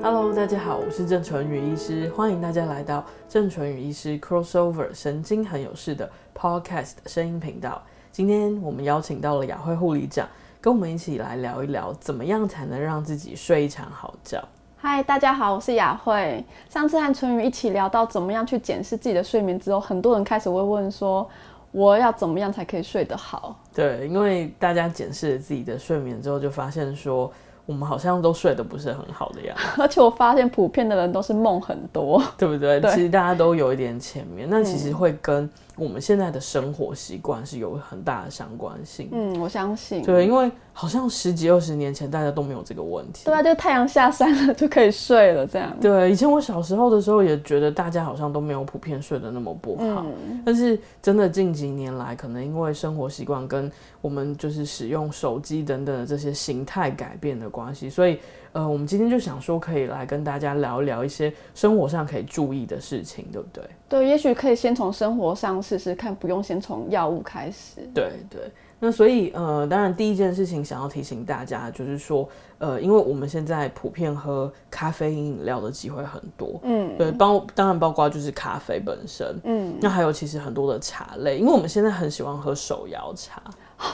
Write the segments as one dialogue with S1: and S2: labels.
S1: Hello，大家好，我是郑纯宇医师，欢迎大家来到郑纯宇医师 Crossover 神经很有事的 Podcast 声音频道。今天我们邀请到了雅慧护理长，跟我们一起来聊一聊，怎么样才能让自己睡一场好觉。
S2: 嗨，大家好，我是雅慧。上次和纯宇一起聊到怎么样去检视自己的睡眠之后，很多人开始会问说，我要怎么样才可以睡得好？
S1: 对，因为大家检视自己的睡眠之后，就发现说，我们好像都睡得不是很好的样子，
S2: 而且我发现普遍的人都是梦很多，
S1: 对不对？对，其实大家都有一点浅眠，那其实会跟我们现在的生活习惯是有很大的相关性。
S2: 嗯，我相信。
S1: 对，因为好像十几二十年前大家都没有这个问题。
S2: 对啊，就太阳下山了就可以睡了这样。
S1: 对，以前我小时候的时候也觉得大家好像都没有普遍睡得那么不好，嗯，但是真的近几年来，可能因为生活习惯跟我们就是使用手机等等的这些形态改变的关系，所以呃，我们今天就想说可以来跟大家聊一聊一些生活上可以注意的事情，对不对？
S2: 对，也许可以先从生活上试试看，不用先从药物开始。
S1: 对对，那所以呃，当然第一件事情想要提醒大家就是说，呃，因为我们现在普遍喝咖啡因饮料的机会很多，嗯，对，包当然包括就是咖啡本身，嗯，那还有其实很多的茶类，因为我们现在很喜欢喝手摇茶。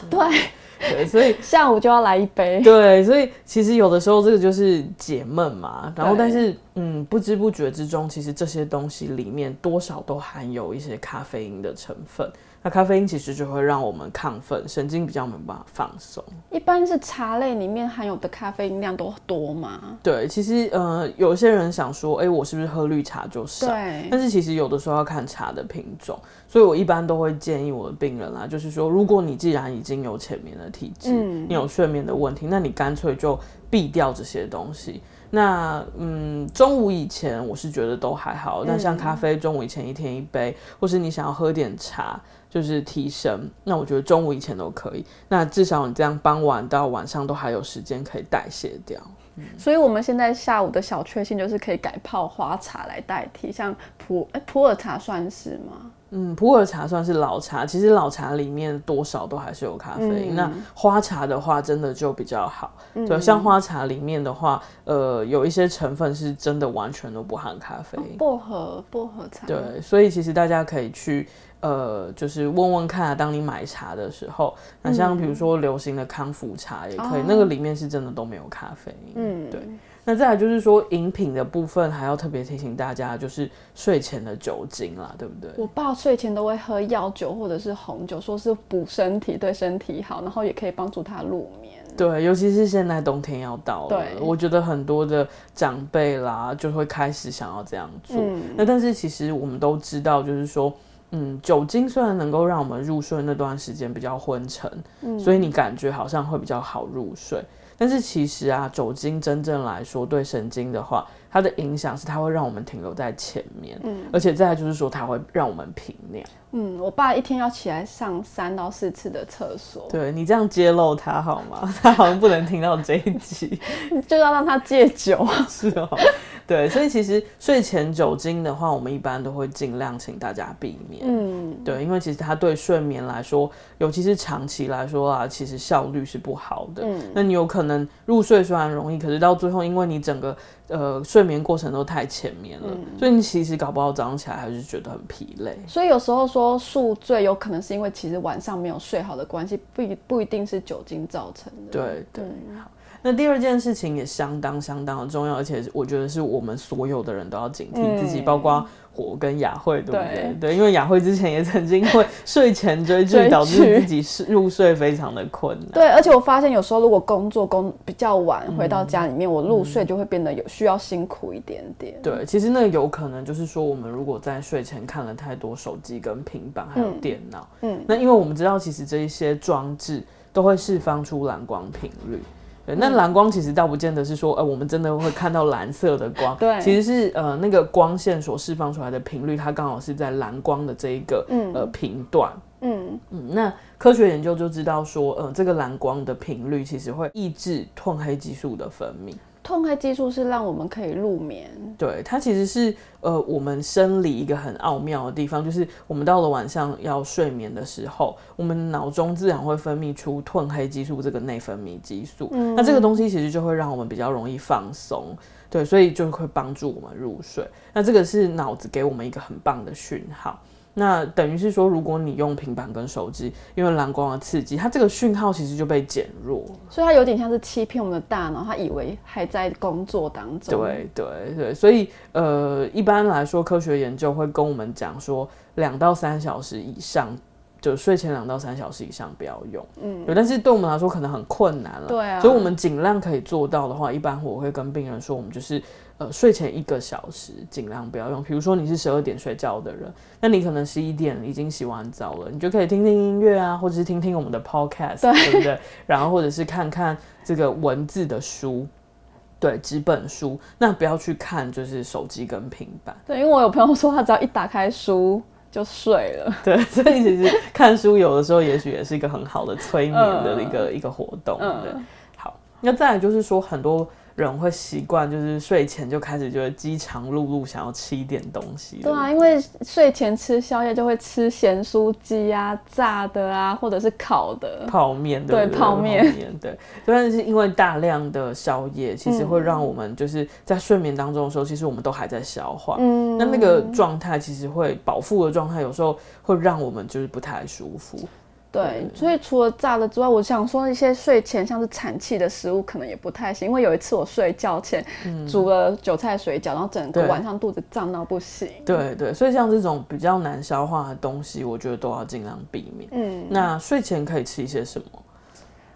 S2: 对
S1: 对，所以
S2: 下午就要来一杯。
S1: 对，所以其实有的时候这个就是解闷嘛。然后，但是嗯，不知不觉之中，其实这些东西里面多少都含有一些咖啡因的成分。那咖啡因其实就会让我们亢奋，神经比较没办法放松。
S2: 一般是茶类里面含有的咖啡因量都多吗？
S1: 对，其实呃，有些人想说，哎，我是不是喝绿茶就少？对。但是其实有的时候要看茶的品种，所以我一般都会建议我的病人啦，就是说，如果你既然已经有浅眠的体质，嗯，你有睡眠的问题，那你干脆就避掉这些东西。那嗯，中午以前我是觉得都还好，那、嗯、像咖啡，中午以前一天一杯，或是你想要喝点茶。就是提神，那我觉得中午以前都可以。那至少你这样傍晚到晚上都还有时间可以代谢掉。
S2: 嗯。所以我们现在下午的小确幸就是可以改泡花茶来代替，像普哎普洱茶算是吗？
S1: 嗯，普洱茶算是老茶，其实老茶里面多少都还是有咖啡因。嗯。那花茶的话，真的就比较好。对，嗯，像花茶里面的话，呃，有一些成分是真的完全都不含咖啡。
S2: 薄荷薄荷茶。
S1: 对，所以其实大家可以去。呃，就是问问看啊，当你买茶的时候，那像比如说流行的康复茶也可以，嗯，那个里面是真的都没有咖啡因。嗯，对。那再来就是说饮品的部分，还要特别提醒大家，就是睡前的酒精啦，对不对？
S2: 我爸睡前都会喝药酒或者是红酒，说是补身体，对身体好，然后也可以帮助他入眠。
S1: 对，尤其是现在冬天要到了，对，我觉得很多的长辈啦就会开始想要这样做。嗯，那但是其实我们都知道，就是说。嗯，酒精虽然能够让我们入睡那段时间比较昏沉，嗯，所以你感觉好像会比较好入睡。但是其实啊，酒精真正来说对神经的话，它的影响是它会让我们停留在前面，嗯，而且再来就是说它会让我们频尿。
S2: 嗯，我爸一天要起来上三到四次的厕所。
S1: 对，你这样揭露他好吗？他好像不能听到这一集，
S2: 就要让他戒酒。
S1: 是哦。对，所以其实睡前酒精的话，我们一般都会尽量请大家避免。嗯，对，因为其实它对睡眠来说，尤其是长期来说啊，其实效率是不好的。嗯，那你有可能入睡虽然容易，可是到最后，因为你整个呃睡眠过程都太浅眠了，嗯，所以你其实搞不好早上起来还是觉得很疲累。
S2: 所以有时候说宿醉有可能是因为其实晚上没有睡好的关系，不一不一定是酒精造成的。
S1: 对对，好。那第二件事情也相当相当的重要，而且我觉得是我们所有的人都要警惕自己，嗯、包括我跟雅慧，对不对？对，对，因为雅慧之前也曾经会睡前追剧，导致自己入睡非常的困难。
S2: 对，而且我发现有时候如果工作工比较晚回到家里面，嗯、我入睡就会变得有需要辛苦一点点。
S1: 对，其实那个有可能就是说，我们如果在睡前看了太多手机、跟平板还有电脑，嗯，嗯，那因为我们知道，其实这一些装置都会释放出蓝光频率。对，那蓝光其实倒不见得是说，呃，我们真的会看到蓝色的光。对，其实是呃那个光线所释放出来的频率，它刚好是在蓝光的这一个、嗯、呃频段。嗯嗯，那科学研究就知道说，呃，这个蓝光的频率其实会抑制褪黑激素的分泌。
S2: 褪黑激素是让我们可以入眠。
S1: 对，它其实是呃我们生理一个很奥妙的地方，就是我们到了晚上要睡眠的时候，我们脑中自然会分泌出褪黑激素这个内分泌激素。嗯，那这个东西其实就会让我们比较容易放松。对，所以就会帮助我们入睡。那这个是脑子给我们一个很棒的讯号。那等于是说，如果你用平板跟手机，因为蓝光的刺激，它这个讯号其实就被减弱。
S2: 所以它有点像是欺骗我们的大脑，它以为还在工作当中。
S1: 对对对，所以呃，一般来说，科学研究会跟我们讲说，两到三小时以上。就睡前两到三小时以上不要用，嗯，对，但是对我们来说可能很困难了，
S2: 对啊，
S1: 所以我们尽量可以做到的话，一般我会跟病人说，我们就是呃睡前一个小时尽量不要用。比如说你是十二点睡觉的人，那你可能十一点已经洗完澡了，你就可以听听音乐啊，或者是听听我们的 podcast，对，对不对？然后或者是看看这个文字的书，对，纸本书，那不要去看就是手机跟平板。
S2: 对，因为我有朋友说他只要一打开书。就睡了，
S1: 对，所以其实看书有的时候也许也是一个很好的催眠的一个、呃、一个活动。对，好，那再来就是说很多。人会习惯就是睡前就开始觉得饥肠辘辘，想要吃一点东西。
S2: 对啊，因为睡前吃宵夜就会吃咸酥鸡啊、炸的啊，或者是烤的
S1: 泡面。对，泡面。对，但是因为大量的宵夜，其实会让我们就是在睡眠当中的时候，其实我们都还在消化。嗯，那那个状态其实会饱腹的状态，有时候会让我们就是不太舒服。
S2: 对，所以除了炸的之外，我想说一些睡前像是产气的食物可能也不太行，因为有一次我睡觉前煮了韭菜水饺，然后整个晚上肚子胀到不行。
S1: 对对，所以像这种比较难消化的东西，我觉得都要尽量避免。嗯，那睡前可以吃一些什么？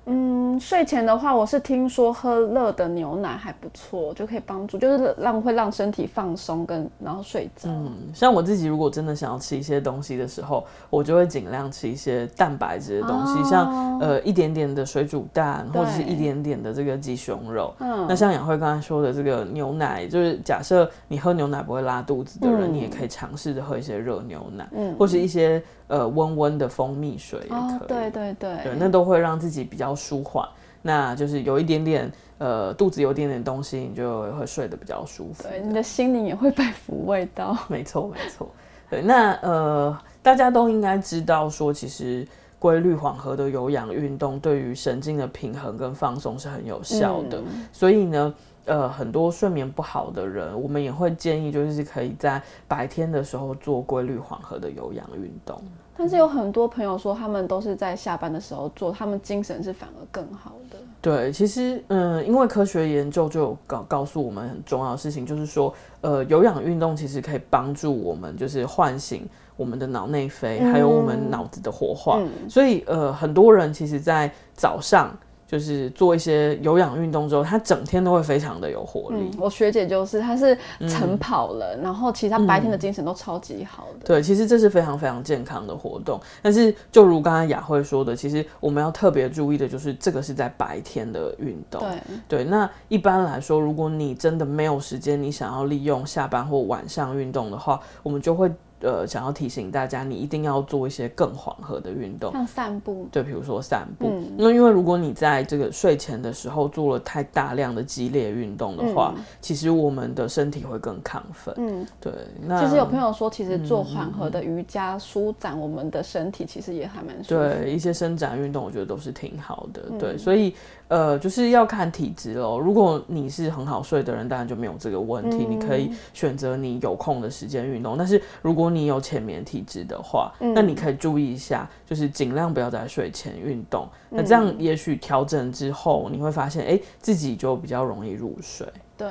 S2: 嗯，睡前的话，我是听说喝热的牛奶还不错，就可以帮助，就是让会让身体放松跟然后睡着。
S1: 嗯，像我自己如果真的想要吃一些东西的时候，我就会尽量吃一些蛋白质的东西，哦、像呃一点点的水煮蛋，或者是一点点的这个鸡胸肉。嗯，那像雅慧刚才说的这个牛奶，就是假设你喝牛奶不会拉肚子的人，嗯、你也可以尝试着喝一些热牛奶，嗯，或是一些。呃，温温的蜂蜜水也可以，哦、
S2: 对对对，
S1: 对，那都会让自己比较舒缓。那就是有一点点呃，肚子有一点点东西，你就会睡得比较舒服。
S2: 对，你的心灵也会被抚慰到。
S1: 没错，没错。对，那呃，大家都应该知道说，其实规律缓和的有氧运动对于神经的平衡跟放松是很有效的。嗯、所以呢。呃，很多睡眠不好的人，我们也会建议，就是可以在白天的时候做规律缓和的有氧运动。
S2: 但是有很多朋友说，他们都是在下班的时候做，他们精神是反而更好的。
S1: 对，其实，嗯，因为科学研究就有告告诉我们很重要的事情，就是说，呃，有氧运动其实可以帮助我们，就是唤醒我们的脑内啡，还有我们脑子的活化。嗯，所以，呃，很多人其实在早上。就是做一些有氧运动之后，他整天都会非常的有活力。
S2: 嗯、我学姐就是，她是晨跑了，嗯、然后其实她白天的精神都超级好的。
S1: 对，其实这是非常非常健康的活动。但是，就如刚才雅慧说的，其实我们要特别注意的就是，这个是在白天的运动。对对，那一般来说，如果你真的没有时间，你想要利用下班或晚上运动的话，我们就会。呃，想要提醒大家，你一定要做一些更缓和的运动，
S2: 像散步。
S1: 对，比如说散步。那、嗯、因为如果你在这个睡前的时候做了太大量的激烈运动的话，嗯、其实我们的身体会更亢奋。嗯，对。那
S2: 其实有朋友说，其实做缓和的瑜伽舒展我们的身体，其实也还蛮舒服。
S1: 对，一些伸展运动，我觉得都是挺好的。嗯、对，所以。呃，就是要看体质喽。如果你是很好睡的人，当然就没有这个问题，嗯、你可以选择你有空的时间运动。但是如果你有浅眠体质的话，嗯、那你可以注意一下，就是尽量不要在睡前运动。嗯、那这样也许调整之后，你会发现，哎，自己就比较容易入睡。
S2: 对，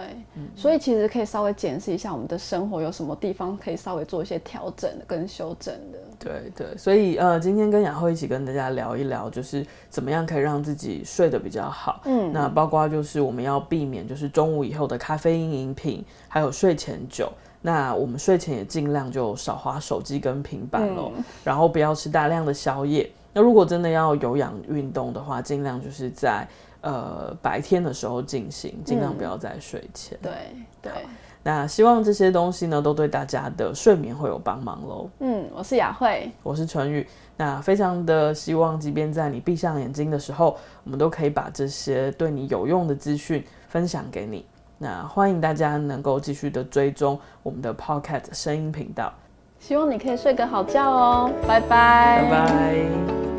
S2: 所以其实可以稍微检视一下我们的生活有什么地方可以稍微做一些调整跟修正的。
S1: 对对，所以呃，今天跟雅慧一起跟大家聊一聊，就是怎么样可以让自己睡得比较好。嗯，那包括就是我们要避免就是中午以后的咖啡因饮品，还有睡前酒。那我们睡前也尽量就少花手机跟平板喽，嗯、然后不要吃大量的宵夜。那如果真的要有氧运动的话，尽量就是在。呃，白天的时候进行，尽量不要在睡前。
S2: 对、嗯、对。对，
S1: 那希望这些东西呢，都对大家的睡眠会有帮忙喽。
S2: 嗯，我是雅慧，
S1: 我是淳宇。那非常的希望，即便在你闭上眼睛的时候，我们都可以把这些对你有用的资讯分享给你。那欢迎大家能够继续的追踪我们的 Podcast 声音频道，
S2: 希望你可以睡个好觉哦，拜拜，
S1: 拜拜。